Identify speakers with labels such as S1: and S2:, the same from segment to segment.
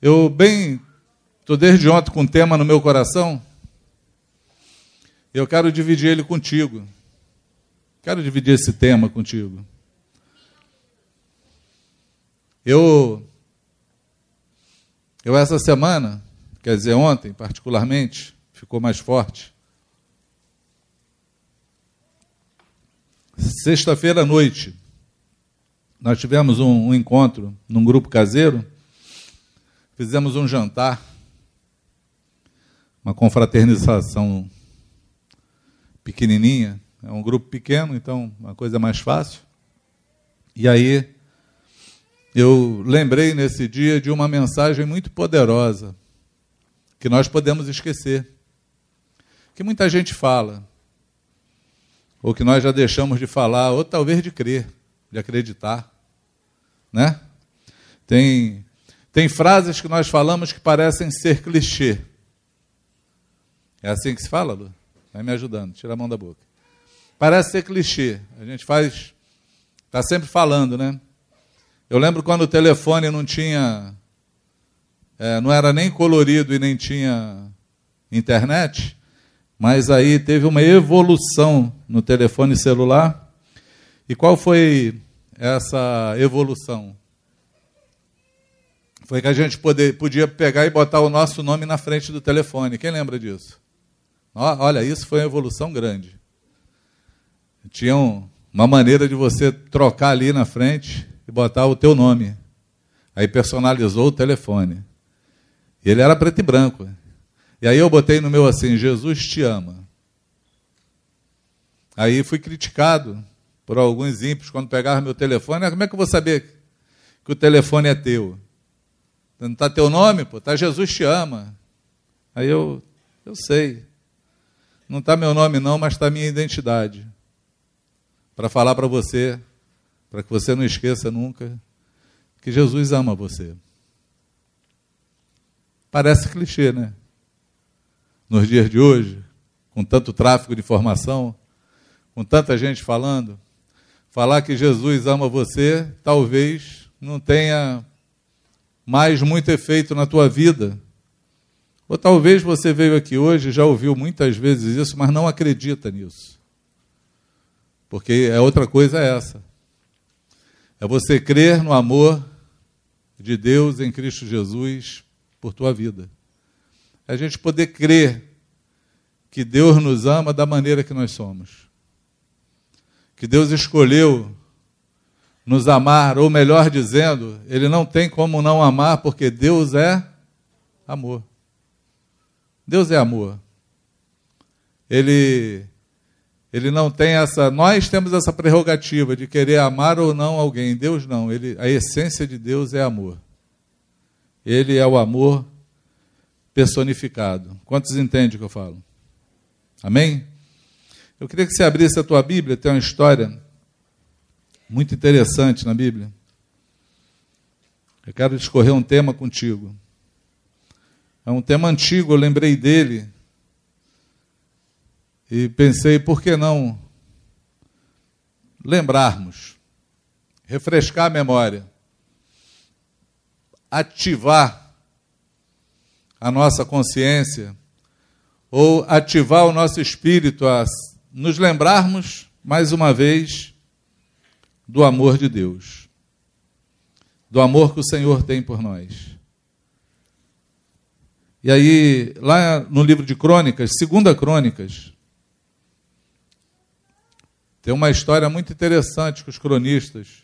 S1: Eu bem estou desde ontem com um tema no meu coração. Eu quero dividir ele contigo. Quero dividir esse tema contigo. Eu eu essa semana, quer dizer ontem particularmente, ficou mais forte. Sexta-feira à noite, nós tivemos um, um encontro num grupo caseiro Fizemos um jantar, uma confraternização pequenininha. É um grupo pequeno, então uma coisa mais fácil. E aí eu lembrei nesse dia de uma mensagem muito poderosa que nós podemos esquecer. Que muita gente fala, ou que nós já deixamos de falar, ou talvez de crer, de acreditar, né? Tem tem frases que nós falamos que parecem ser clichê. É assim que se fala, Lu? Vai me ajudando, tira a mão da boca. Parece ser clichê. A gente faz. Está sempre falando, né? Eu lembro quando o telefone não tinha. É, não era nem colorido e nem tinha internet, mas aí teve uma evolução no telefone celular. E qual foi essa evolução? foi que a gente poder, podia pegar e botar o nosso nome na frente do telefone. Quem lembra disso? Olha, isso foi uma evolução grande. Tinha uma maneira de você trocar ali na frente e botar o teu nome. Aí personalizou o telefone. Ele era preto e branco. E aí eu botei no meu assim, Jesus te ama. Aí fui criticado por alguns ímpios quando pegavam meu telefone. Ah, como é que eu vou saber que o telefone é teu? Não está teu nome, pô, está Jesus te ama. Aí eu, eu sei. Não está meu nome não, mas está minha identidade. Para falar para você, para que você não esqueça nunca, que Jesus ama você. Parece clichê, né? Nos dias de hoje, com tanto tráfego de informação, com tanta gente falando, falar que Jesus ama você, talvez não tenha mais muito efeito na tua vida. Ou talvez você veio aqui hoje, já ouviu muitas vezes isso, mas não acredita nisso. Porque é outra coisa essa. É você crer no amor de Deus em Cristo Jesus por tua vida. É a gente poder crer que Deus nos ama da maneira que nós somos. Que Deus escolheu nos amar, ou melhor dizendo, ele não tem como não amar, porque Deus é amor. Deus é amor. Ele ele não tem essa, nós temos essa prerrogativa de querer amar ou não alguém. Deus não, ele, a essência de Deus é amor. Ele é o amor personificado. Quantos entendem o que eu falo? Amém? Eu queria que você abrisse a tua Bíblia, tem uma história muito interessante na Bíblia. Eu quero discorrer um tema contigo. É um tema antigo, eu lembrei dele. E pensei, por que não lembrarmos, refrescar a memória, ativar a nossa consciência, ou ativar o nosso espírito a nos lembrarmos, mais uma vez, do amor de Deus, do amor que o Senhor tem por nós. E aí, lá no livro de Crônicas, segunda Crônicas, tem uma história muito interessante que os cronistas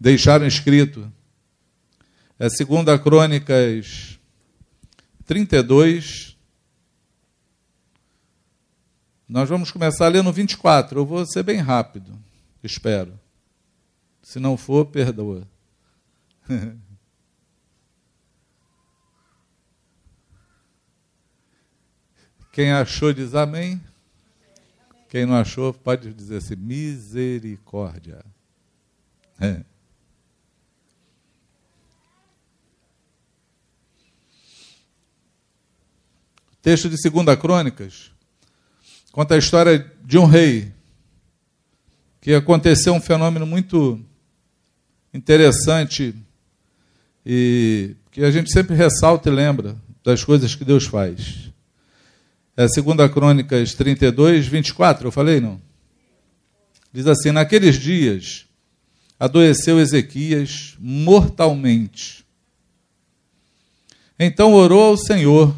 S1: deixaram escrito. É segunda Crônicas 32. Nós vamos começar a ler no 24. Eu vou ser bem rápido, espero. Se não for, perdoa. Quem achou diz amém. Quem não achou pode dizer assim: misericórdia. É. texto de 2 Crônicas, conta a história de um rei que aconteceu um fenômeno muito interessante e que a gente sempre ressalta e lembra das coisas que Deus faz. É 2 Crônicas 32, 24, eu falei não? Diz assim: Naqueles dias adoeceu Ezequias mortalmente. Então orou ao Senhor,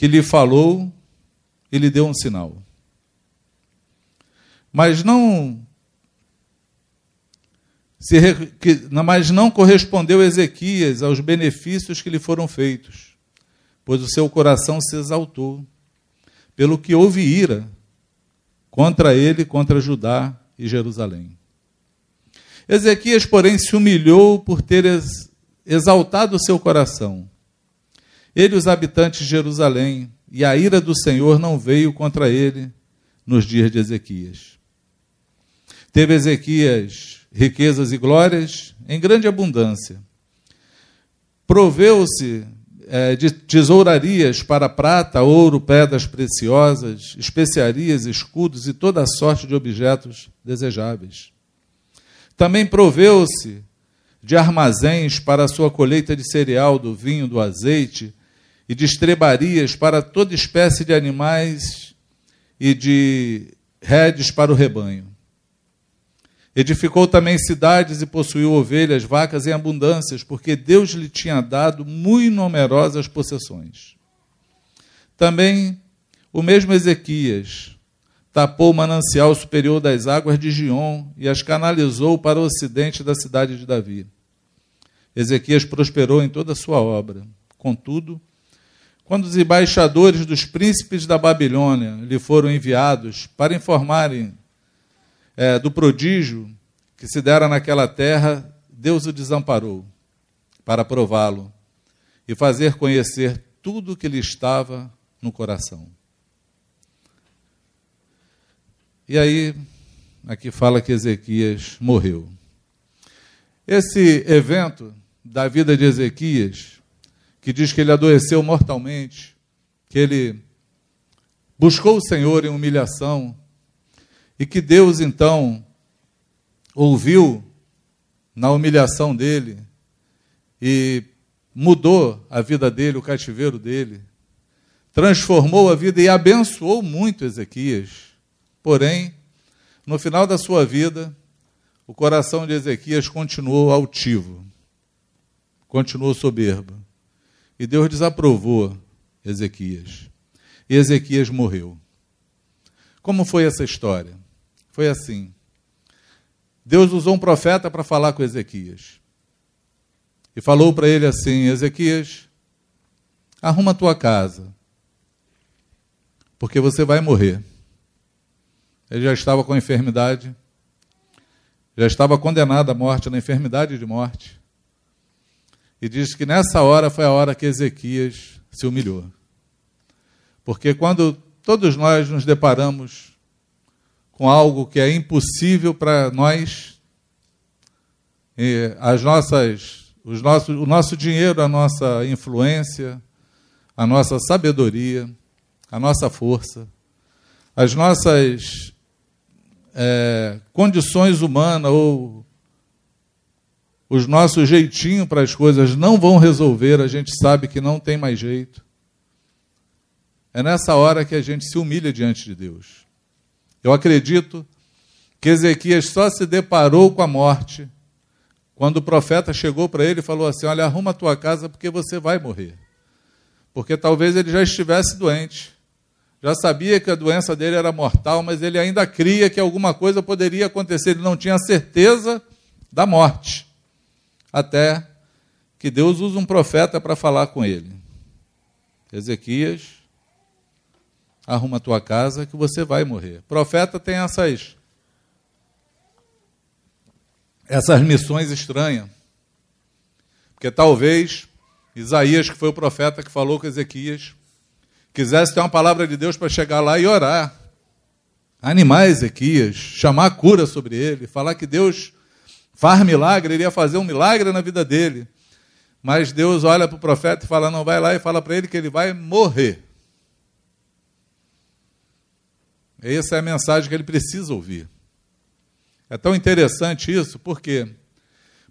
S1: que lhe falou e lhe deu um sinal. Mas não se, mas não correspondeu Ezequias aos benefícios que lhe foram feitos, pois o seu coração se exaltou, pelo que houve ira contra ele, contra Judá e Jerusalém. Ezequias, porém, se humilhou por ter exaltado o seu coração. Ele, os habitantes de Jerusalém, e a ira do Senhor não veio contra ele nos dias de Ezequias. Teve Ezequias riquezas e glórias em grande abundância. Proveu-se é, de tesourarias para prata, ouro, pedras preciosas, especiarias, escudos e toda sorte de objetos desejáveis. Também proveu-se de armazéns para a sua colheita de cereal, do vinho, do azeite, e de estrebarias para toda espécie de animais e de redes para o rebanho. Edificou também cidades e possuiu ovelhas, vacas em abundâncias, porque Deus lhe tinha dado muito numerosas possessões. Também o mesmo Ezequias tapou o manancial superior das águas de Gion e as canalizou para o ocidente da cidade de Davi. Ezequias prosperou em toda a sua obra. Contudo, quando os embaixadores dos príncipes da Babilônia lhe foram enviados para informarem é, do prodígio que se dera naquela terra, Deus o desamparou para prová-lo e fazer conhecer tudo o que lhe estava no coração. E aí, aqui fala que Ezequias morreu. Esse evento da vida de Ezequias, que diz que ele adoeceu mortalmente, que ele buscou o Senhor em humilhação, e que Deus, então, ouviu na humilhação dele e mudou a vida dele, o cativeiro dele, transformou a vida e abençoou muito Ezequias. Porém, no final da sua vida, o coração de Ezequias continuou altivo, continuou soberbo. E Deus desaprovou Ezequias. E Ezequias morreu. Como foi essa história? Foi assim. Deus usou um profeta para falar com Ezequias. E falou para ele assim: Ezequias, arruma a tua casa, porque você vai morrer. Ele já estava com enfermidade, já estava condenado à morte, na enfermidade de morte. E diz que nessa hora foi a hora que Ezequias se humilhou. Porque quando todos nós nos deparamos com algo que é impossível para nós, as nossas, os nossos, o nosso dinheiro, a nossa influência, a nossa sabedoria, a nossa força, as nossas é, condições humanas ou os nossos jeitinhos para as coisas não vão resolver, a gente sabe que não tem mais jeito. É nessa hora que a gente se humilha diante de Deus. Eu acredito que Ezequias só se deparou com a morte quando o profeta chegou para ele e falou assim: Olha, arruma a tua casa porque você vai morrer. Porque talvez ele já estivesse doente, já sabia que a doença dele era mortal, mas ele ainda cria que alguma coisa poderia acontecer, ele não tinha certeza da morte. Até que Deus usa um profeta para falar com ele. Ezequias arruma a tua casa que você vai morrer. profeta tem essas essas missões estranhas. Porque talvez Isaías, que foi o profeta que falou com Ezequias, quisesse ter uma palavra de Deus para chegar lá e orar. Animar Ezequias, chamar cura sobre ele, falar que Deus faz milagre, ele ia fazer um milagre na vida dele. Mas Deus olha para o profeta e fala: não vai lá e fala para ele que ele vai morrer. Essa é a mensagem que ele precisa ouvir. É tão interessante isso, por quê?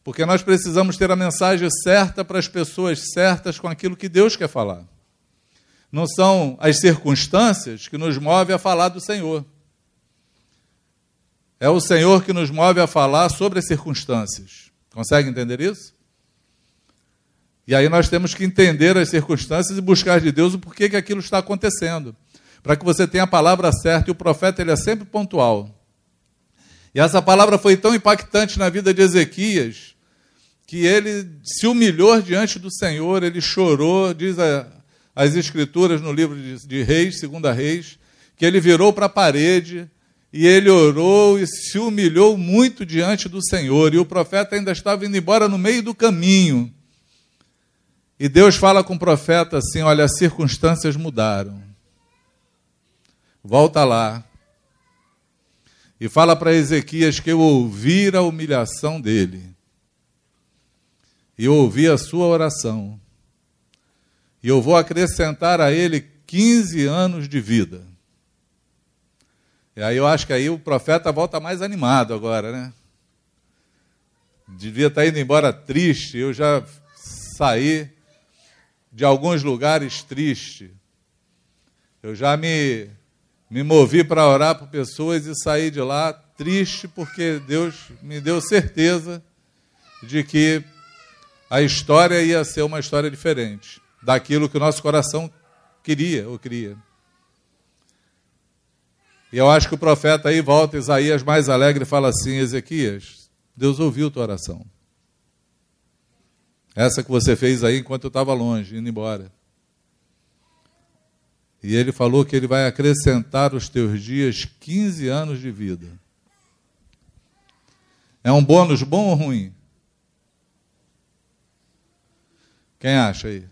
S1: Porque nós precisamos ter a mensagem certa para as pessoas certas com aquilo que Deus quer falar. Não são as circunstâncias que nos movem a falar do Senhor. É o Senhor que nos move a falar sobre as circunstâncias. Consegue entender isso? E aí nós temos que entender as circunstâncias e buscar de Deus o porquê que aquilo está acontecendo. Para que você tenha a palavra certa, e o profeta ele é sempre pontual. E essa palavra foi tão impactante na vida de Ezequias, que ele se humilhou diante do Senhor, ele chorou, diz a, as Escrituras no livro de, de Reis, segunda Reis, que ele virou para a parede e ele orou e se humilhou muito diante do Senhor. E o profeta ainda estava indo embora no meio do caminho. E Deus fala com o profeta assim: Olha, as circunstâncias mudaram. Volta lá. E fala para Ezequias que eu ouvi a humilhação dele. E ouvi a sua oração. E eu vou acrescentar a ele 15 anos de vida. E aí eu acho que aí o profeta volta mais animado agora, né? Devia estar indo embora triste, eu já saí de alguns lugares triste. Eu já me, me movi para orar por pessoas e saí de lá triste porque Deus me deu certeza de que a história ia ser uma história diferente daquilo que o nosso coração queria ou queria. E eu acho que o profeta aí volta, Isaías mais alegre, e fala assim: Ezequias, Deus ouviu tua oração. Essa que você fez aí enquanto eu estava longe, indo embora. E ele falou que ele vai acrescentar os teus dias 15 anos de vida. É um bônus bom ou ruim? Quem acha aí?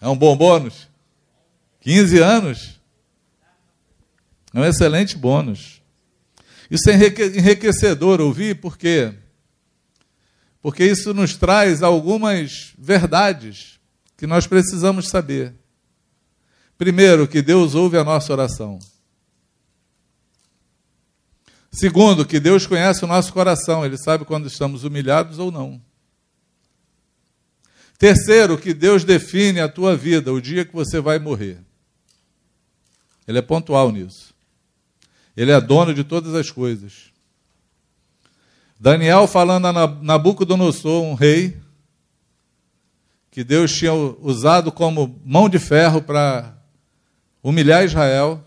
S1: É um bom bônus? 15 anos? É um excelente bônus. Isso é enriquecedor ouvir, por quê? porque isso nos traz algumas verdades que nós precisamos saber. Primeiro, que Deus ouve a nossa oração. Segundo, que Deus conhece o nosso coração, Ele sabe quando estamos humilhados ou não. Terceiro, que Deus define a tua vida, o dia que você vai morrer. Ele é pontual nisso. Ele é dono de todas as coisas. Daniel falando a Nabucodonosor, um rei, que Deus tinha usado como mão de ferro para humilhar Israel.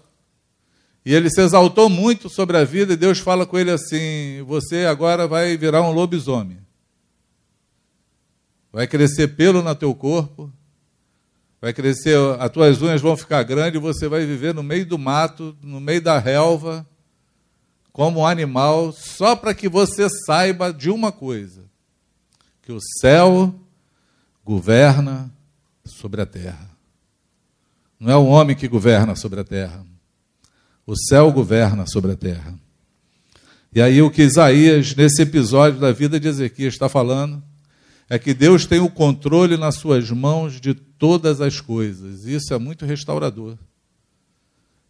S1: E ele se exaltou muito sobre a vida, e Deus fala com ele assim: Você agora vai virar um lobisomem. Vai crescer pelo no teu corpo, vai crescer, as tuas unhas vão ficar grandes, e você vai viver no meio do mato, no meio da relva, como um animal, só para que você saiba de uma coisa: que o céu governa sobre a terra. Não é o homem que governa sobre a terra. O céu governa sobre a terra. E aí o que Isaías, nesse episódio da vida de Ezequias, está falando é que Deus tem o controle nas suas mãos de todas as coisas. Isso é muito restaurador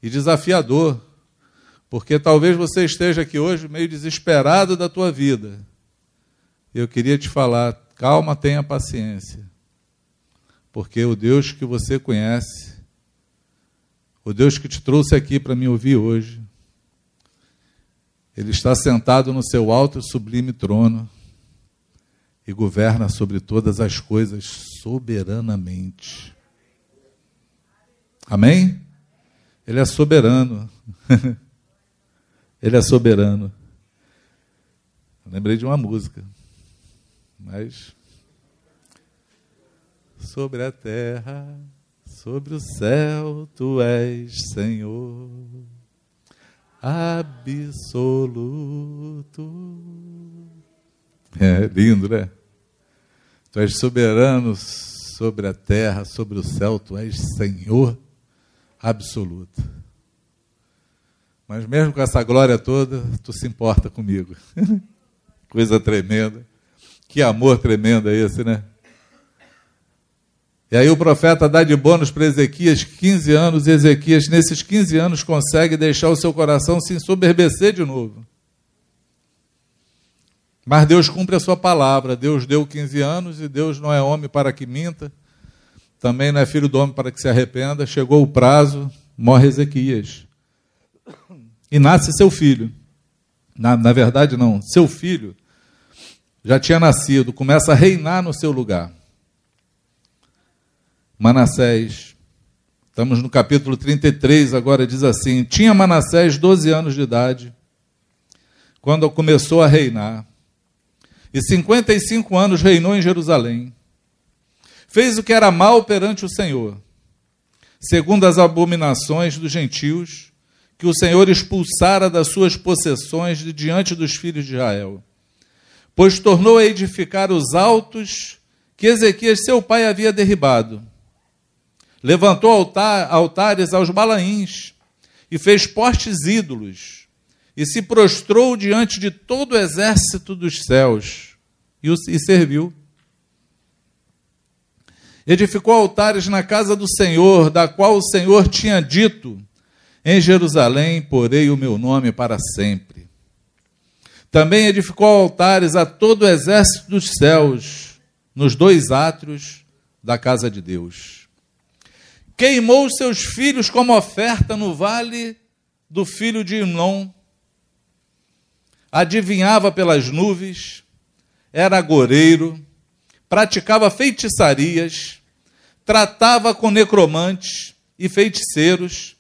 S1: e desafiador porque talvez você esteja aqui hoje meio desesperado da tua vida. Eu queria te falar, calma, tenha paciência. Porque o Deus que você conhece, o Deus que te trouxe aqui para me ouvir hoje, ele está sentado no seu alto e sublime trono e governa sobre todas as coisas soberanamente. Amém? Ele é soberano. Ele é soberano. lembrei de uma música, mas sobre a terra, sobre o céu, tu és Senhor absoluto. É lindo, né? Tu és soberano sobre a terra, sobre o céu, tu és Senhor absoluto. Mas mesmo com essa glória toda, tu se importa comigo. Coisa tremenda. Que amor tremendo é esse, né? E aí o profeta dá de bônus para Ezequias 15 anos, e Ezequias, nesses 15 anos, consegue deixar o seu coração se ensoberbecer de novo. Mas Deus cumpre a sua palavra. Deus deu 15 anos e Deus não é homem para que minta, também não é filho do homem para que se arrependa. Chegou o prazo, morre Ezequias. E nasce seu filho. Na, na verdade, não, seu filho já tinha nascido, começa a reinar no seu lugar. Manassés. Estamos no capítulo 33, agora diz assim: Tinha Manassés 12 anos de idade, quando começou a reinar, e 55 anos reinou em Jerusalém. Fez o que era mal perante o Senhor, segundo as abominações dos gentios, que o Senhor expulsara das suas possessões de diante dos filhos de Israel. Pois tornou a edificar os altos que Ezequias, seu pai, havia derribado levantou altar, altares aos Balaíns e fez postes ídolos e se prostrou diante de todo o exército dos céus e, os, e serviu. Edificou altares na casa do Senhor, da qual o Senhor tinha dito: Em Jerusalém porei o meu nome para sempre. Também edificou altares a todo o exército dos céus, nos dois átrios da casa de Deus queimou seus filhos como oferta no vale do filho de Inom. Adivinhava pelas nuvens, era agoreiro, praticava feitiçarias, tratava com necromantes e feiticeiros,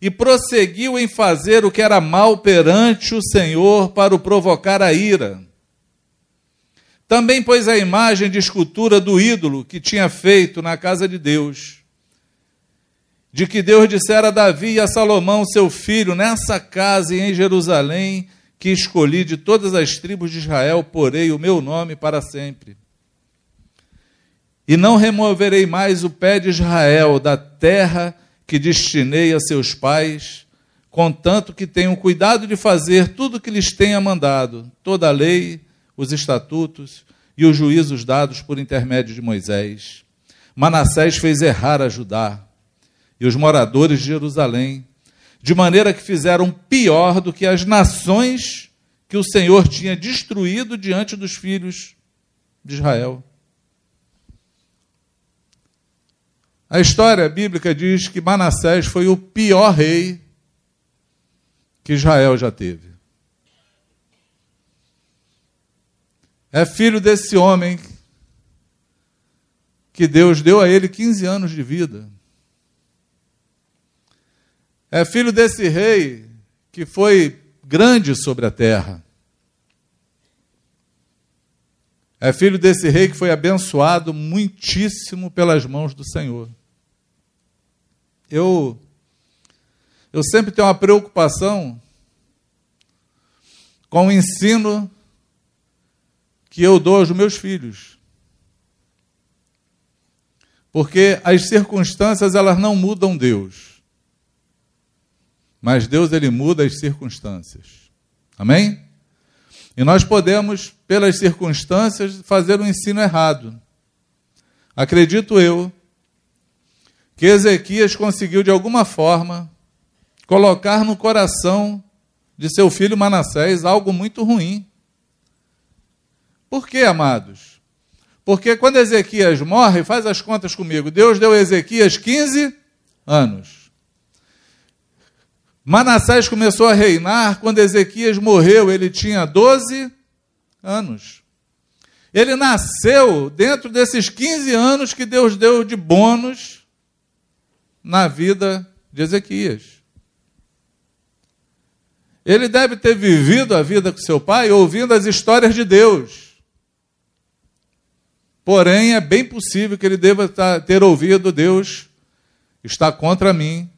S1: e prosseguiu em fazer o que era mal perante o Senhor para o provocar a ira. Também pôs a imagem de escultura do ídolo que tinha feito na casa de Deus de que Deus dissera a Davi e a Salomão, seu filho, nessa casa e em Jerusalém, que escolhi de todas as tribos de Israel, porei o meu nome para sempre. E não removerei mais o pé de Israel da terra que destinei a seus pais, contanto que tenham cuidado de fazer tudo o que lhes tenha mandado, toda a lei, os estatutos e os juízos dados por intermédio de Moisés. Manassés fez errar a Judá e os moradores de Jerusalém, de maneira que fizeram pior do que as nações que o Senhor tinha destruído diante dos filhos de Israel. A história bíblica diz que Manassés foi o pior rei que Israel já teve. É filho desse homem que Deus deu a ele 15 anos de vida. É filho desse rei que foi grande sobre a terra. É filho desse rei que foi abençoado muitíssimo pelas mãos do Senhor. Eu eu sempre tenho uma preocupação com o ensino que eu dou aos meus filhos. Porque as circunstâncias elas não mudam Deus. Mas Deus ele muda as circunstâncias. Amém? E nós podemos, pelas circunstâncias, fazer um ensino errado. Acredito eu que Ezequias conseguiu, de alguma forma, colocar no coração de seu filho Manassés algo muito ruim. Por quê, amados? Porque quando Ezequias morre, faz as contas comigo, Deus deu a Ezequias 15 anos. Manassés começou a reinar quando Ezequias morreu, ele tinha 12 anos. Ele nasceu dentro desses 15 anos que Deus deu de bônus na vida de Ezequias. Ele deve ter vivido a vida com seu pai ouvindo as histórias de Deus. Porém, é bem possível que ele deva ter ouvido Deus está contra mim,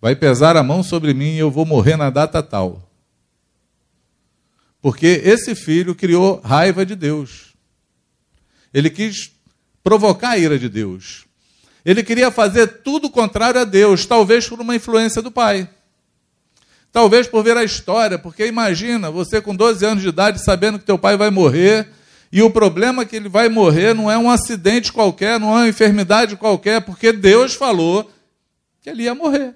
S1: vai pesar a mão sobre mim e eu vou morrer na data tal. Porque esse filho criou raiva de Deus. Ele quis provocar a ira de Deus. Ele queria fazer tudo contrário a Deus, talvez por uma influência do pai. Talvez por ver a história, porque imagina você com 12 anos de idade sabendo que teu pai vai morrer E o problema é que ele vai morrer não é um acidente qualquer, não é uma enfermidade qualquer, porque Deus falou que ele ia morrer.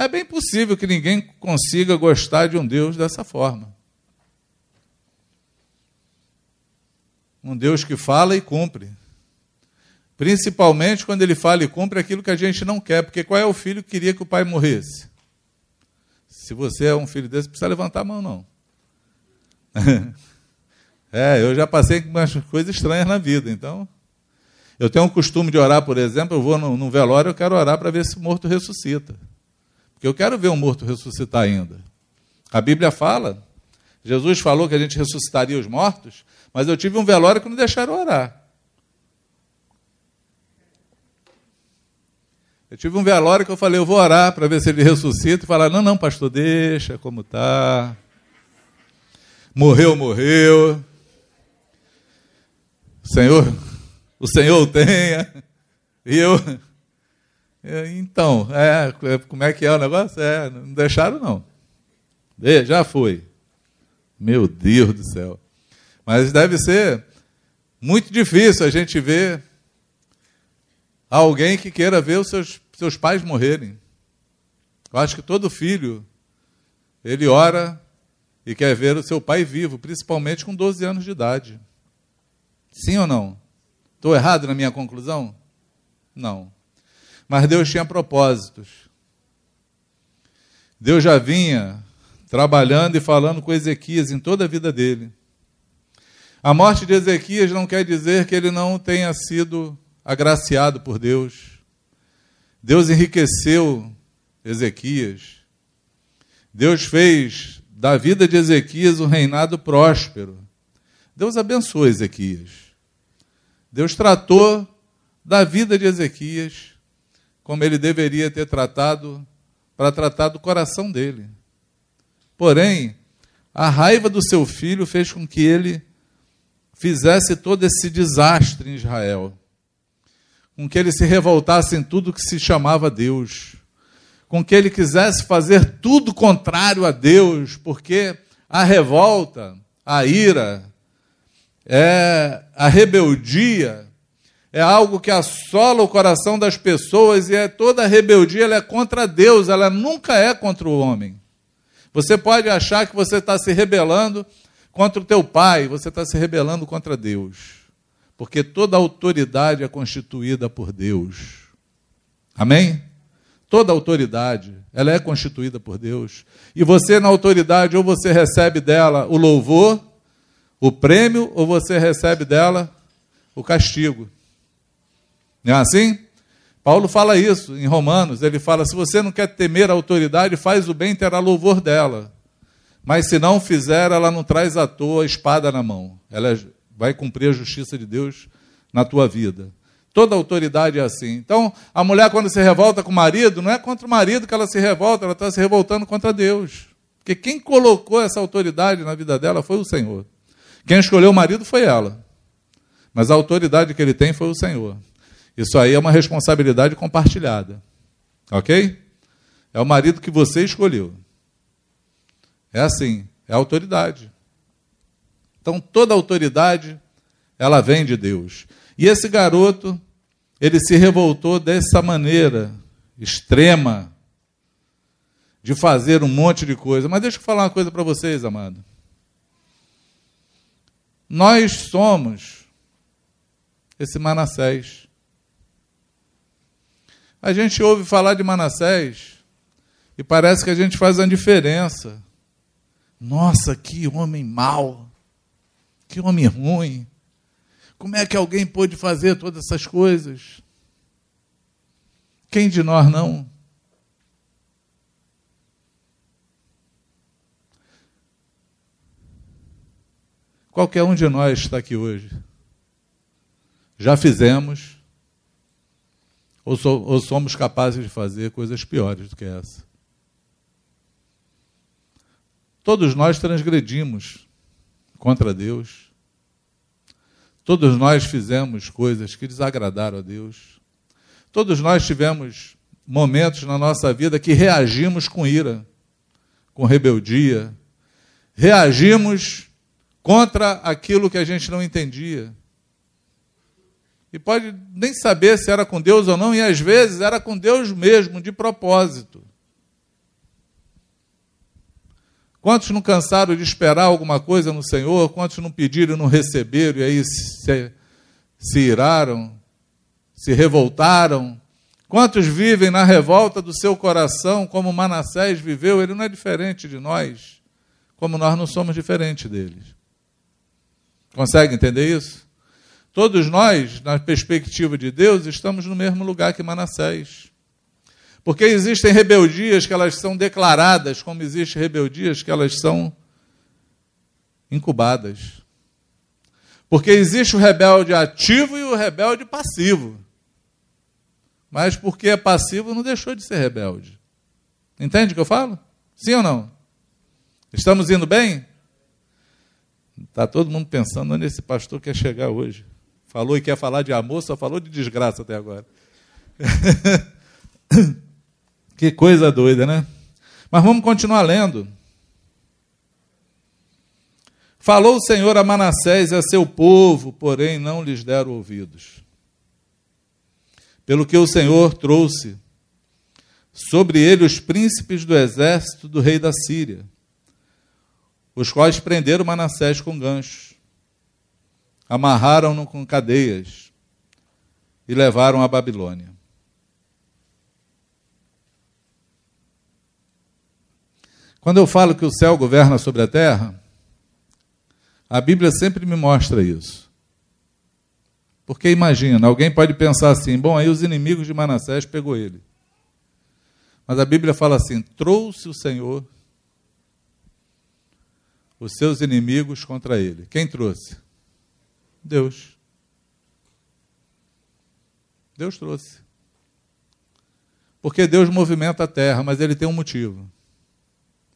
S1: É bem possível que ninguém consiga gostar de um Deus dessa forma. Um Deus que fala e cumpre. Principalmente quando ele fala e cumpre aquilo que a gente não quer. Porque qual é o filho que queria que o pai morresse? Se você é um filho desse, precisa levantar a mão, não. é, eu já passei com umas coisas estranhas na vida, então. Eu tenho um costume de orar, por exemplo, eu vou num velório, eu quero orar para ver se o morto ressuscita. Porque eu quero ver um morto ressuscitar ainda. A Bíblia fala, Jesus falou que a gente ressuscitaria os mortos, mas eu tive um velório que não deixaram orar. Eu tive um velório que eu falei, eu vou orar para ver se ele ressuscita, e falar, não, não, pastor, deixa como está. Morreu, morreu. Senhor, o Senhor o tenha. E eu. Então, é, como é que é o negócio? É, não deixaram, não. Já foi. Meu Deus do céu. Mas deve ser muito difícil a gente ver alguém que queira ver os seus, seus pais morrerem. Eu acho que todo filho, ele ora e quer ver o seu pai vivo, principalmente com 12 anos de idade. Sim ou não? Estou errado na minha conclusão? Não. Mas Deus tinha propósitos. Deus já vinha trabalhando e falando com Ezequias em toda a vida dele. A morte de Ezequias não quer dizer que ele não tenha sido agraciado por Deus. Deus enriqueceu Ezequias. Deus fez da vida de Ezequias um reinado próspero. Deus abençoou Ezequias. Deus tratou da vida de Ezequias como ele deveria ter tratado para tratar do coração dele. Porém, a raiva do seu filho fez com que ele fizesse todo esse desastre em Israel, com que ele se revoltasse em tudo que se chamava Deus, com que ele quisesse fazer tudo contrário a Deus, porque a revolta, a ira, é a rebeldia é algo que assola o coração das pessoas e é toda rebeldia ela é contra Deus, ela nunca é contra o homem. Você pode achar que você está se rebelando contra o teu pai, você está se rebelando contra Deus. Porque toda autoridade é constituída por Deus. Amém? Toda autoridade, ela é constituída por Deus. E você, na autoridade, ou você recebe dela o louvor, o prêmio, ou você recebe dela o castigo. Não é assim? Paulo fala isso em Romanos. Ele fala: se você não quer temer a autoridade, faz o bem, terá louvor dela. Mas se não fizer, ela não traz à toa a espada na mão. Ela vai cumprir a justiça de Deus na tua vida. Toda autoridade é assim. Então, a mulher, quando se revolta com o marido, não é contra o marido que ela se revolta, ela está se revoltando contra Deus. Porque quem colocou essa autoridade na vida dela foi o Senhor. Quem escolheu o marido foi ela. Mas a autoridade que ele tem foi o Senhor. Isso aí é uma responsabilidade compartilhada. Ok? É o marido que você escolheu. É assim, é autoridade. Então toda autoridade ela vem de Deus. E esse garoto, ele se revoltou dessa maneira extrema de fazer um monte de coisa. Mas deixa eu falar uma coisa para vocês, amado. Nós somos esse Manassés. A gente ouve falar de Manassés e parece que a gente faz uma diferença. Nossa, que homem mau, que homem ruim. Como é que alguém pôde fazer todas essas coisas? Quem de nós não? Qualquer um de nós está aqui hoje. Já fizemos ou, so, ou somos capazes de fazer coisas piores do que essa? Todos nós transgredimos contra Deus. Todos nós fizemos coisas que desagradaram a Deus. Todos nós tivemos momentos na nossa vida que reagimos com ira, com rebeldia. Reagimos contra aquilo que a gente não entendia. E pode nem saber se era com Deus ou não, e às vezes era com Deus mesmo, de propósito. Quantos não cansaram de esperar alguma coisa no Senhor? Quantos não pediram e não receberam e aí se, se iraram, se revoltaram? Quantos vivem na revolta do seu coração, como Manassés viveu? Ele não é diferente de nós, como nós não somos diferentes deles. Consegue entender isso? Todos nós, na perspectiva de Deus, estamos no mesmo lugar que Manassés. Porque existem rebeldias que elas são declaradas, como existem rebeldias que elas são incubadas. Porque existe o rebelde ativo e o rebelde passivo. Mas porque é passivo não deixou de ser rebelde. Entende o que eu falo? Sim ou não? Estamos indo bem? Está todo mundo pensando onde esse pastor quer chegar hoje. Falou e quer falar de amor, só falou de desgraça até agora. Que coisa doida, né? Mas vamos continuar lendo. Falou o Senhor a Manassés e a seu povo, porém não lhes deram ouvidos. Pelo que o Senhor trouxe sobre ele os príncipes do exército do rei da Síria, os quais prenderam Manassés com ganchos, amarraram-no com cadeias e levaram à Babilônia. Quando eu falo que o céu governa sobre a terra, a Bíblia sempre me mostra isso. Porque imagina, alguém pode pensar assim: bom, aí os inimigos de Manassés pegou ele. Mas a Bíblia fala assim: trouxe o Senhor os seus inimigos contra ele. Quem trouxe? Deus. Deus trouxe. Porque Deus movimenta a terra, mas ele tem um motivo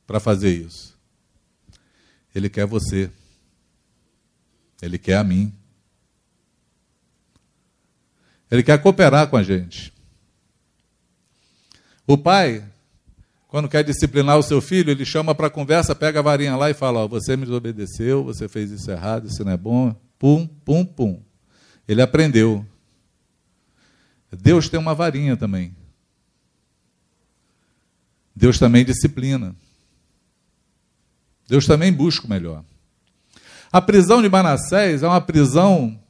S1: para fazer isso. Ele quer você. Ele quer a mim. Ele quer cooperar com a gente. O pai, quando quer disciplinar o seu filho, ele chama para conversa, pega a varinha lá e fala: ó, Você me desobedeceu, você fez isso errado, isso não é bom. Pum, pum, pum. Ele aprendeu. Deus tem uma varinha também. Deus também disciplina. Deus também busca o melhor. A prisão de Manassés é uma prisão.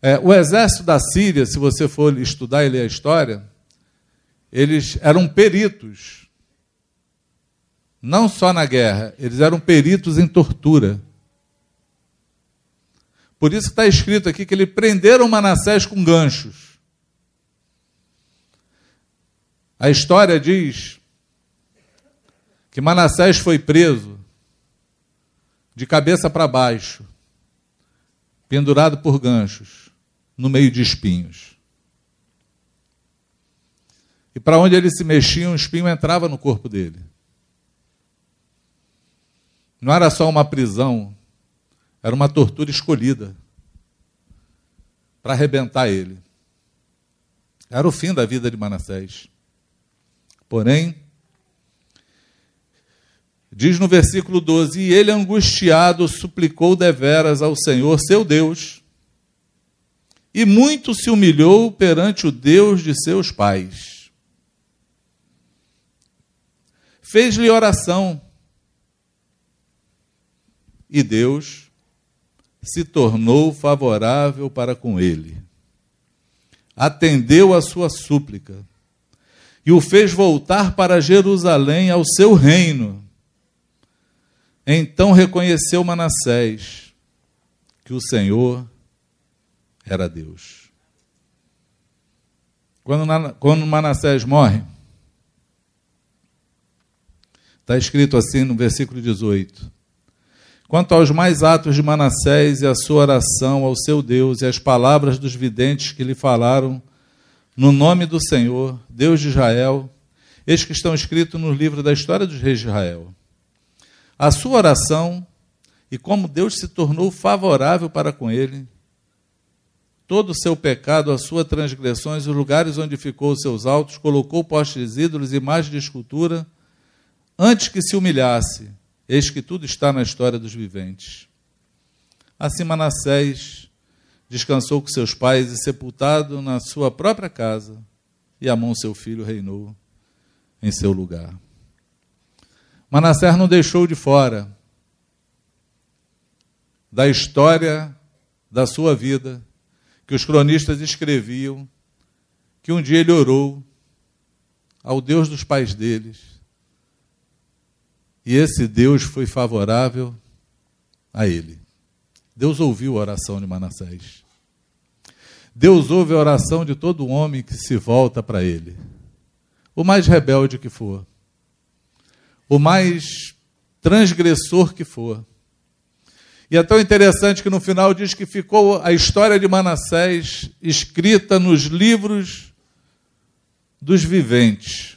S1: É, o exército da Síria, se você for estudar e ler a história, eles eram peritos. Não só na guerra, eles eram peritos em tortura. Por isso está escrito aqui que eles prenderam Manassés com ganchos. A história diz que Manassés foi preso de cabeça para baixo, pendurado por ganchos, no meio de espinhos. E para onde ele se mexia, um espinho entrava no corpo dele. Não era só uma prisão, era uma tortura escolhida para arrebentar ele. Era o fim da vida de Manassés. Porém, Diz no versículo 12: E ele, angustiado, suplicou deveras ao Senhor, seu Deus, e muito se humilhou perante o Deus de seus pais. Fez-lhe oração, e Deus se tornou favorável para com ele. Atendeu a sua súplica e o fez voltar para Jerusalém ao seu reino então reconheceu Manassés que o Senhor era Deus. Quando, Manassés morre, está escrito assim no versículo 18: Quanto aos mais atos de Manassés e a sua oração ao seu Deus e as palavras dos videntes que lhe falaram no nome do Senhor, Deus de Israel, eis que estão escritos no livro da história dos reis de Israel. A sua oração e como Deus se tornou favorável para com ele, todo o seu pecado, as suas transgressões, os lugares onde ficou os seus altos, colocou postes ídolos, imagens de escultura, antes que se humilhasse Eis que tudo está na história dos viventes. Assim Manassés descansou com seus pais e sepultado na sua própria casa, e Amon, seu filho, reinou em seu lugar. Manassés não deixou de fora da história da sua vida que os cronistas escreviam que um dia ele orou ao Deus dos pais deles. E esse Deus foi favorável a ele. Deus ouviu a oração de Manassés. Deus ouve a oração de todo homem que se volta para ele. O mais rebelde que for. O mais transgressor que for. E é tão interessante que no final diz que ficou a história de Manassés escrita nos livros dos viventes.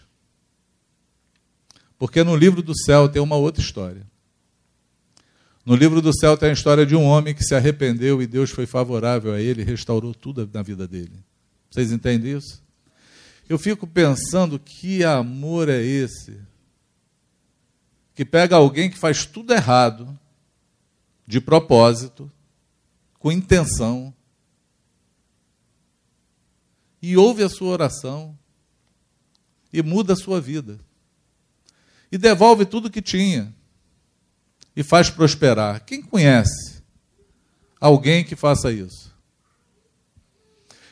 S1: Porque no livro do céu tem uma outra história. No livro do céu tem a história de um homem que se arrependeu e Deus foi favorável a ele restaurou tudo na vida dele. Vocês entendem isso? Eu fico pensando que amor é esse que pega alguém que faz tudo errado, de propósito, com intenção, e ouve a sua oração, e muda a sua vida. E devolve tudo que tinha. E faz prosperar. Quem conhece alguém que faça isso?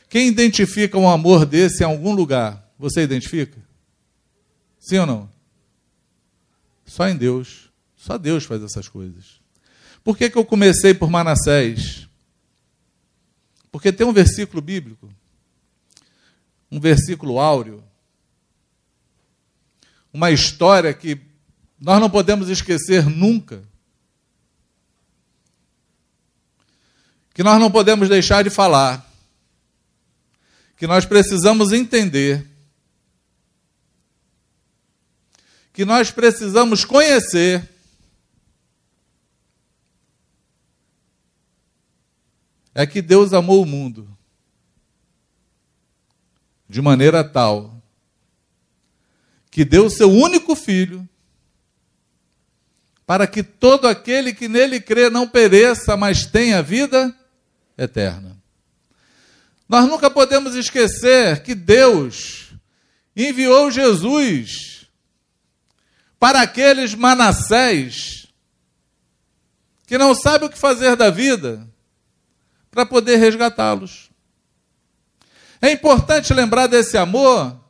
S1: Quem identifica um amor desse em algum lugar? Você identifica? Sim ou não? Só em Deus. Só Deus faz essas coisas. Por que, que eu comecei por Manassés? Porque tem um versículo bíblico, um versículo áureo, uma história que nós não podemos esquecer nunca. Que nós não podemos deixar de falar. Que nós precisamos entender. Que nós precisamos conhecer. É que Deus amou o mundo de maneira tal que deu o seu único filho, para que todo aquele que nele crê não pereça, mas tenha vida eterna. Nós nunca podemos esquecer que Deus enviou Jesus para aqueles Manassés que não sabem o que fazer da vida, para poder resgatá-los. É importante lembrar desse amor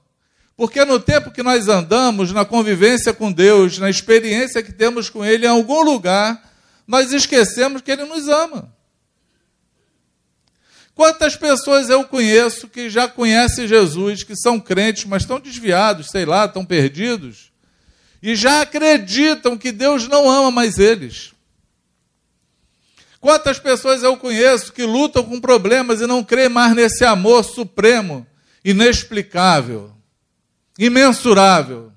S1: porque no tempo que nós andamos, na convivência com Deus, na experiência que temos com Ele, em algum lugar, nós esquecemos que Ele nos ama. Quantas pessoas eu conheço que já conhecem Jesus, que são crentes, mas estão desviados, sei lá, estão perdidos, e já acreditam que Deus não ama mais eles? Quantas pessoas eu conheço que lutam com problemas e não creem mais nesse amor supremo, inexplicável? Imensurável,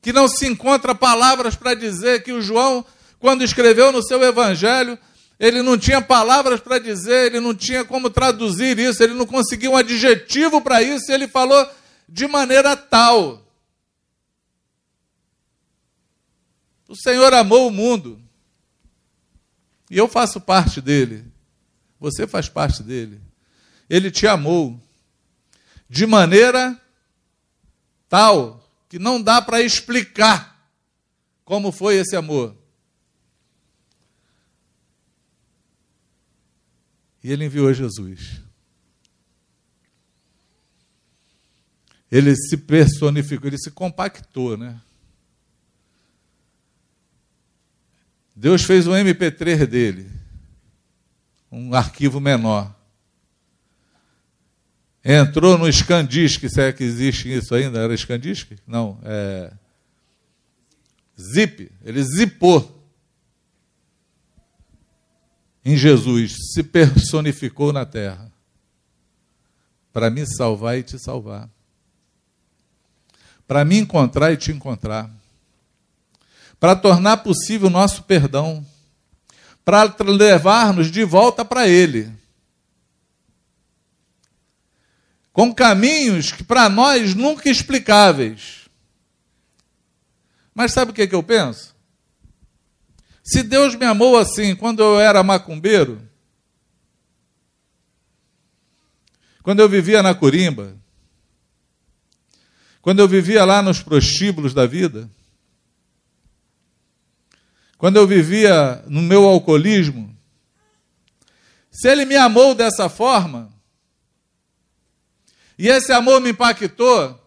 S1: que não se encontra palavras para dizer que o João, quando escreveu no seu evangelho, ele não tinha palavras para dizer, ele não tinha como traduzir isso, ele não conseguia um adjetivo para isso, e ele falou de maneira tal. O Senhor amou o mundo, e eu faço parte dele, você faz parte dele. Ele te amou de maneira tal que não dá para explicar como foi esse amor. E ele enviou Jesus. Ele se personificou, ele se compactou, né? Deus fez um MP3 dele, um arquivo menor entrou no Scandisc, se é que existe isso ainda, era Scandisc? Não, é Zip, ele zipou em Jesus, se personificou na terra para me salvar e te salvar. Para me encontrar e te encontrar. Para tornar possível o nosso perdão. Para levar-nos de volta para Ele com caminhos que para nós nunca explicáveis. Mas sabe o que, é que eu penso? Se Deus me amou assim quando eu era macumbeiro, quando eu vivia na Corimba, quando eu vivia lá nos prostíbulos da vida, quando eu vivia no meu alcoolismo, se ele me amou dessa forma, e esse amor me impactou,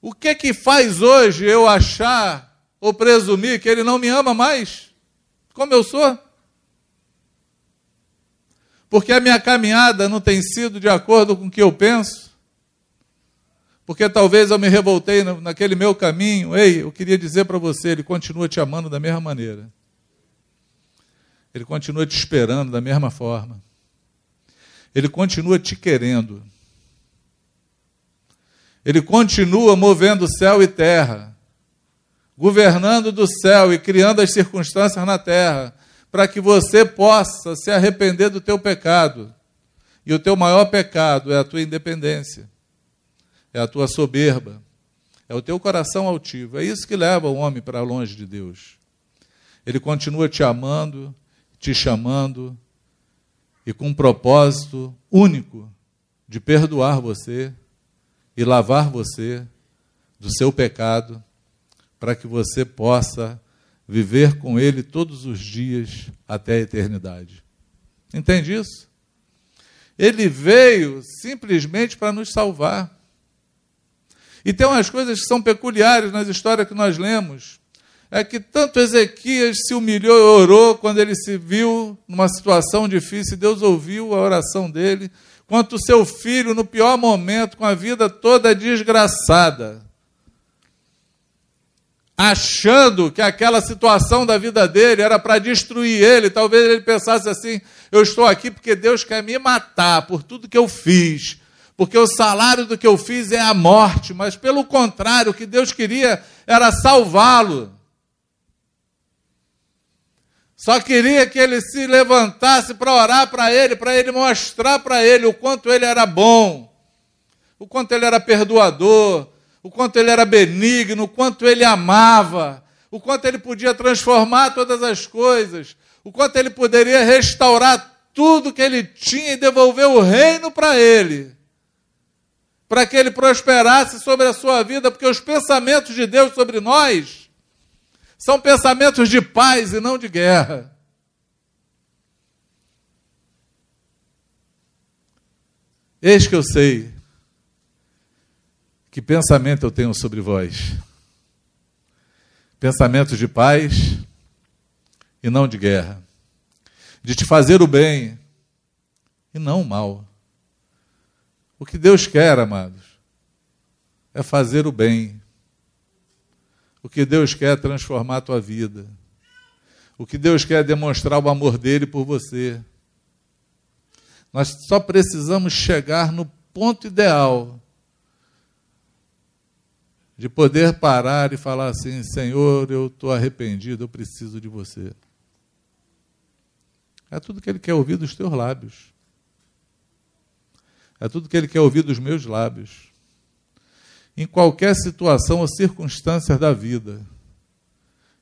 S1: o que que faz hoje eu achar ou presumir que ele não me ama mais, como eu sou? Porque a minha caminhada não tem sido de acordo com o que eu penso? Porque talvez eu me revoltei naquele meu caminho. Ei, eu queria dizer para você, ele continua te amando da mesma maneira. Ele continua te esperando da mesma forma. Ele continua te querendo. Ele continua movendo céu e terra, governando do céu e criando as circunstâncias na terra, para que você possa se arrepender do teu pecado. E o teu maior pecado é a tua independência, é a tua soberba, é o teu coração altivo. É isso que leva o homem para longe de Deus. Ele continua te amando, te chamando, e com um propósito único de perdoar você e lavar você do seu pecado, para que você possa viver com Ele todos os dias até a eternidade. Entende isso? Ele veio simplesmente para nos salvar. E tem umas coisas que são peculiares nas histórias que nós lemos. É que tanto Ezequias se humilhou e orou quando ele se viu numa situação difícil, Deus ouviu a oração dele, quanto seu filho no pior momento, com a vida toda desgraçada achando que aquela situação da vida dele era para destruir ele. Talvez ele pensasse assim: eu estou aqui porque Deus quer me matar por tudo que eu fiz, porque o salário do que eu fiz é a morte. Mas pelo contrário, o que Deus queria era salvá-lo. Só queria que ele se levantasse para orar para ele, para ele mostrar para ele o quanto ele era bom, o quanto ele era perdoador, o quanto ele era benigno, o quanto ele amava, o quanto ele podia transformar todas as coisas, o quanto ele poderia restaurar tudo que ele tinha e devolver o reino para ele, para que ele prosperasse sobre a sua vida, porque os pensamentos de Deus sobre nós são pensamentos de paz e não de guerra. Eis que eu sei que pensamento eu tenho sobre vós? Pensamentos de paz e não de guerra, de te fazer o bem e não o mal. O que Deus quer, amados, é fazer o bem. O que Deus quer é transformar a tua vida. O que Deus quer é demonstrar o amor dele por você. Nós só precisamos chegar no ponto ideal de poder parar e falar assim: Senhor, eu estou arrependido, eu preciso de você. É tudo que Ele quer ouvir dos teus lábios. É tudo que Ele quer ouvir dos meus lábios. Em qualquer situação ou circunstância da vida,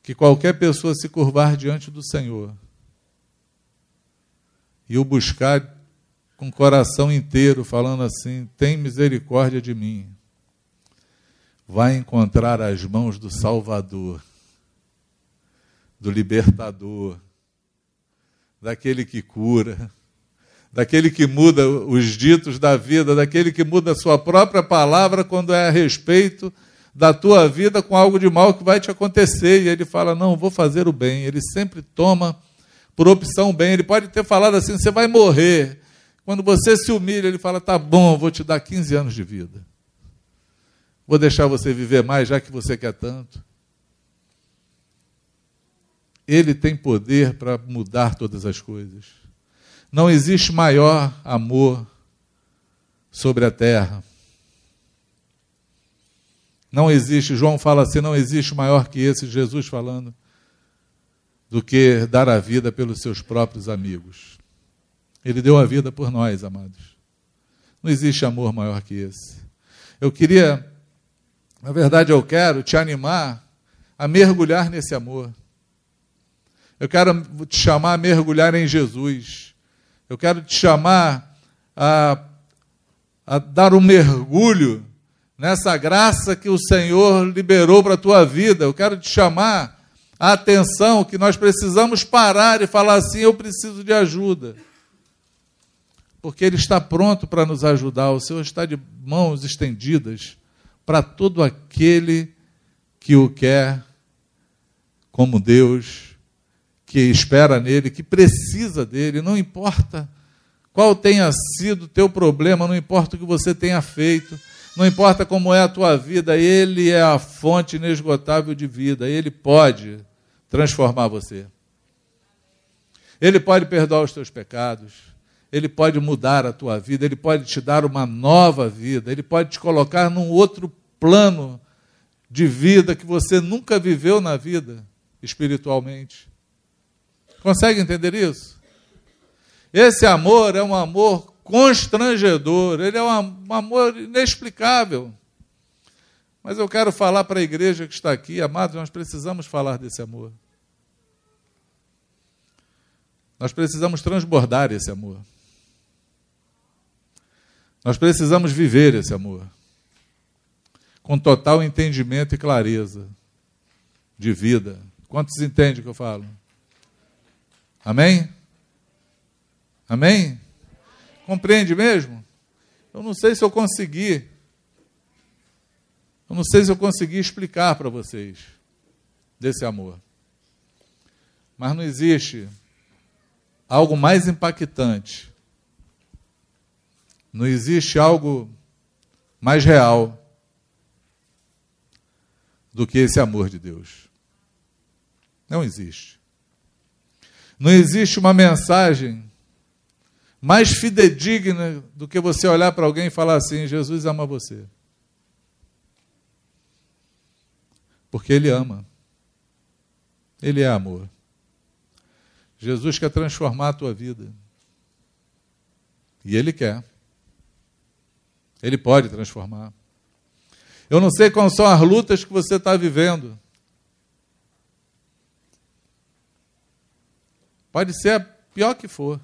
S1: que qualquer pessoa se curvar diante do Senhor e o buscar com o coração inteiro, falando assim: tem misericórdia de mim vai encontrar as mãos do Salvador, do Libertador, daquele que cura, daquele que muda os ditos da vida, daquele que muda a sua própria palavra quando é a respeito da tua vida com algo de mal que vai te acontecer. E ele fala: Não, vou fazer o bem. Ele sempre toma por opção o bem. Ele pode ter falado assim: Você vai morrer. Quando você se humilha, ele fala: Tá bom, vou te dar 15 anos de vida. Vou deixar você viver mais, já que você quer tanto. Ele tem poder para mudar todas as coisas. Não existe maior amor sobre a terra. Não existe, João fala assim, não existe maior que esse, Jesus falando, do que dar a vida pelos seus próprios amigos. Ele deu a vida por nós, amados. Não existe amor maior que esse. Eu queria na verdade, eu quero te animar a mergulhar nesse amor. Eu quero te chamar a mergulhar em Jesus. Eu quero te chamar a, a dar um mergulho nessa graça que o Senhor liberou para a tua vida. Eu quero te chamar a atenção que nós precisamos parar e falar assim: eu preciso de ajuda. Porque Ele está pronto para nos ajudar. O Senhor está de mãos estendidas para todo aquele que o quer como Deus que espera nele, que precisa dele, não importa qual tenha sido o teu problema, não importa o que você tenha feito, não importa como é a tua vida, ele é a fonte inesgotável de vida, ele pode transformar você. Ele pode perdoar os teus pecados, ele pode mudar a tua vida, ele pode te dar uma nova vida, ele pode te colocar num outro plano de vida que você nunca viveu na vida espiritualmente. Consegue entender isso? Esse amor é um amor constrangedor, ele é um amor inexplicável. Mas eu quero falar para a igreja que está aqui, amados, nós precisamos falar desse amor. Nós precisamos transbordar esse amor. Nós precisamos viver esse amor com total entendimento e clareza de vida. Quantos entendem o que eu falo? Amém? Amém? Compreende mesmo? Eu não sei se eu consegui. Eu não sei se eu consegui explicar para vocês desse amor. Mas não existe algo mais impactante. Não existe algo mais real do que esse amor de Deus. Não existe. Não existe uma mensagem mais fidedigna do que você olhar para alguém e falar assim: Jesus ama você. Porque Ele ama. Ele é amor. Jesus quer transformar a tua vida. E Ele quer. Ele pode transformar. Eu não sei quais são as lutas que você está vivendo. Pode ser a pior que for.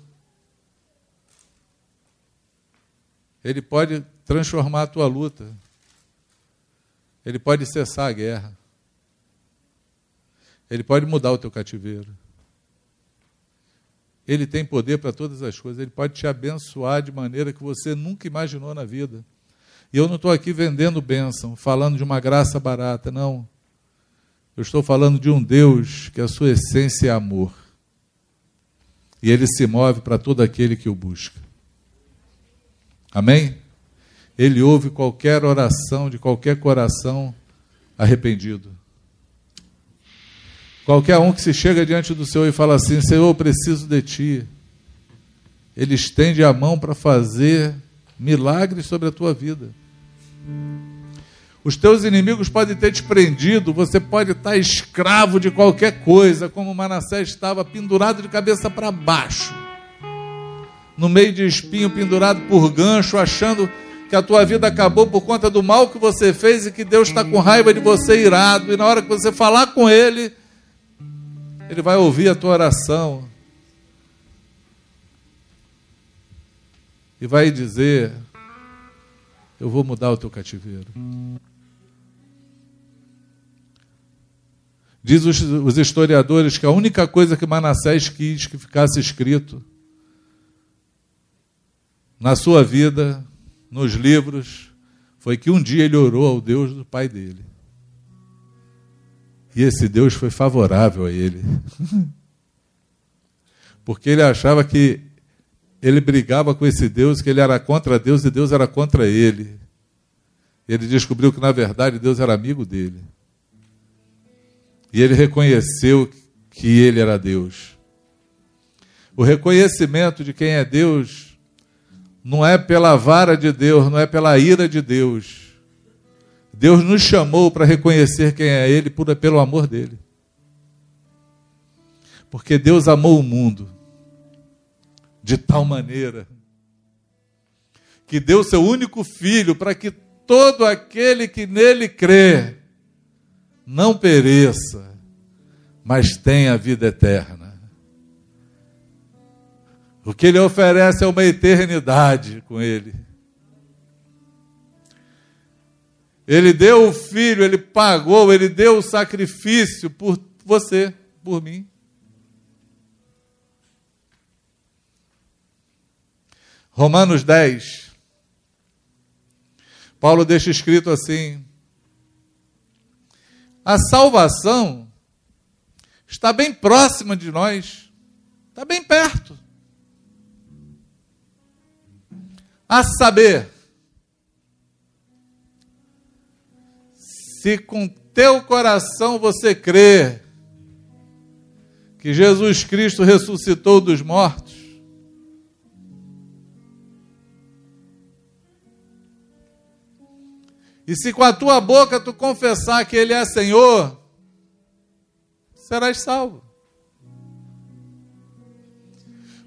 S1: Ele pode transformar a tua luta. Ele pode cessar a guerra. Ele pode mudar o teu cativeiro. Ele tem poder para todas as coisas. Ele pode te abençoar de maneira que você nunca imaginou na vida. E eu não estou aqui vendendo bênção, falando de uma graça barata, não. Eu estou falando de um Deus que a sua essência é amor e ele se move para todo aquele que o busca. Amém? Ele ouve qualquer oração de qualquer coração arrependido. Qualquer um que se chega diante do Senhor e fala assim: Senhor, eu preciso de ti. Ele estende a mão para fazer milagres sobre a tua vida. Os teus inimigos podem ter te prendido, você pode estar escravo de qualquer coisa, como Manassés estava pendurado de cabeça para baixo, no meio de espinho, pendurado por gancho, achando que a tua vida acabou por conta do mal que você fez e que Deus está com raiva de você irado, e na hora que você falar com Ele, Ele vai ouvir a tua oração e vai dizer: Eu vou mudar o teu cativeiro. Diz os, os, historiadores que a única coisa que Manassés quis que ficasse escrito na sua vida, nos livros, foi que um dia ele orou ao Deus do pai dele. E esse Deus foi favorável a ele. Porque ele achava que ele brigava com esse Deus, que ele era contra Deus e Deus era contra ele. Ele descobriu que, na verdade, Deus era amigo dele. E ele reconheceu que ele era Deus. O reconhecimento de quem é Deus não é pela vara de Deus, não é pela ira de Deus. Deus nos chamou para reconhecer quem é Ele por, pelo amor dele. Porque Deus amou o mundo de tal maneira que deu seu único filho para que todo aquele que nele crê não pereça, mas tenha vida eterna. O que ele oferece é uma eternidade com ele. Ele deu o filho, ele pagou, ele deu o sacrifício por você, por mim. Romanos 10. Paulo deixa escrito assim: A salvação está bem próxima de nós, está bem perto. A saber, se com teu coração você crê que Jesus Cristo ressuscitou dos mortos, e se com a tua boca tu confessar que Ele é Senhor, serás salvo.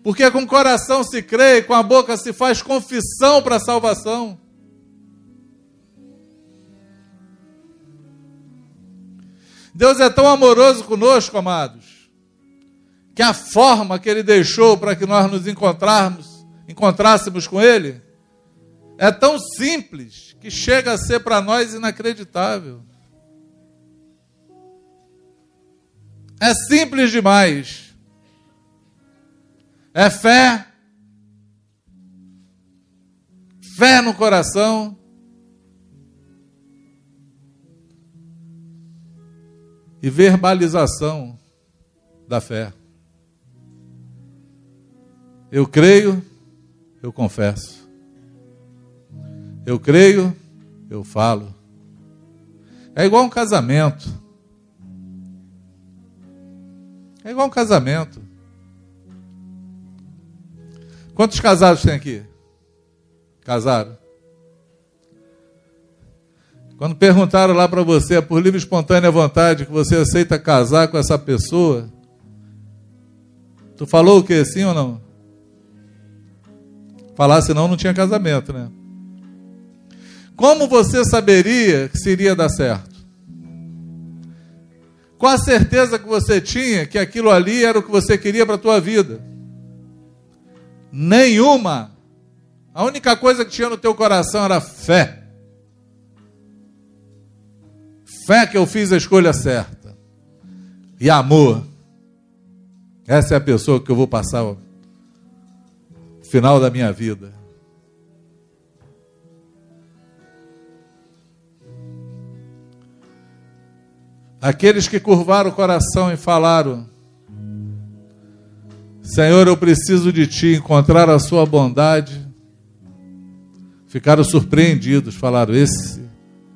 S1: Porque com o coração se crê com a boca se faz confissão para a salvação. Deus é tão amoroso conosco, amados, que a forma que Ele deixou para que nós nos encontrarmos, encontrássemos com Ele, é tão simples que chega a ser para nós inacreditável. É simples demais. É fé. Fé no coração. e verbalização da fé. Eu creio, eu confesso. Eu creio, eu falo. É igual um casamento. É igual um casamento. Quantos casados tem aqui? Casaram? Quando perguntaram lá para você, é por livre e espontânea vontade que você aceita casar com essa pessoa, tu falou o que, sim ou não? Falar senão não tinha casamento, né? Como você saberia que seria dar certo? Qual a certeza que você tinha que aquilo ali era o que você queria para a tua vida? Nenhuma. A única coisa que tinha no teu coração era fé. Fé que eu fiz a escolha certa. E amor. Essa é a pessoa que eu vou passar o final da minha vida. Aqueles que curvaram o coração e falaram: Senhor, eu preciso de ti, encontrar a sua bondade. Ficaram surpreendidos, falaram: Esse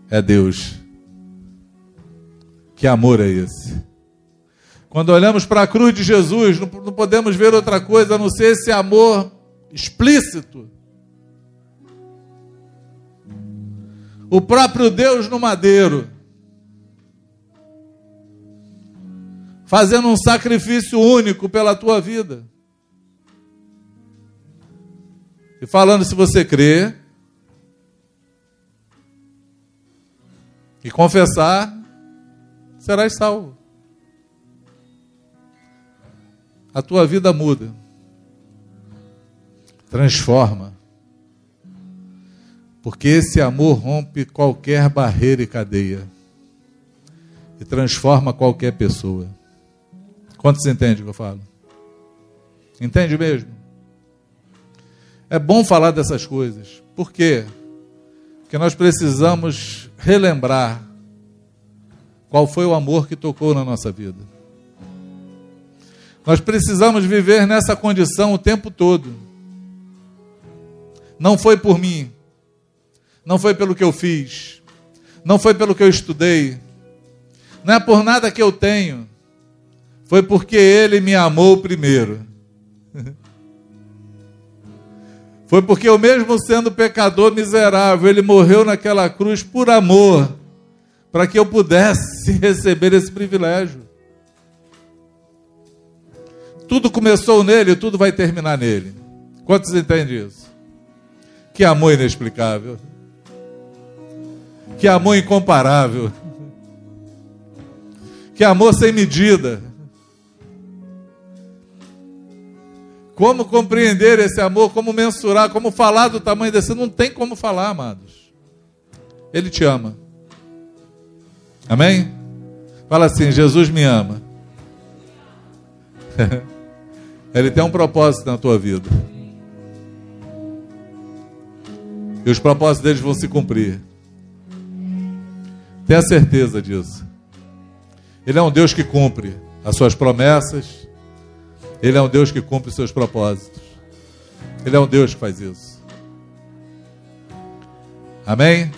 S1: é Deus. Que amor é esse? Quando olhamos para a cruz de Jesus, não, podemos ver outra coisa a não ser esse amor explícito. O próprio Deus no madeiro, fazendo um sacrifício único pela tua vida. E falando, se você crê e confessar, serás salvo. A tua vida muda, transforma, porque esse amor rompe qualquer barreira e cadeia e transforma qualquer pessoa. Quantos entendem o que eu falo? Entende mesmo? É bom falar dessas coisas. Por quê? Porque nós precisamos relembrar qual foi o amor que tocou na nossa vida? Nós precisamos viver nessa condição o tempo todo. Não foi por mim, não foi pelo que eu fiz, não foi pelo que eu estudei, não é por nada que eu tenho, foi porque Ele me amou primeiro. Foi porque eu, mesmo sendo pecador miserável, Ele morreu naquela cruz por amor para que eu pudesse receber esse privilégio. Tudo começou nele, tudo vai terminar nele. Quantos entendem isso? Que amor inexplicável. Que amor incomparável. Que amor sem medida. Como compreender esse amor, como mensurar, como falar do tamanho desse? Não tem como falar, amados. Ele te ama. Amém? Fala assim: Jesus me ama. Ele tem um propósito na tua vida. E os propósitos deles vão se cumprir. Tenha certeza disso. Ele é um Deus que cumpre as suas promessas. Ele é um Deus que cumpre os seus propósitos. Ele é um Deus que faz isso. Amém?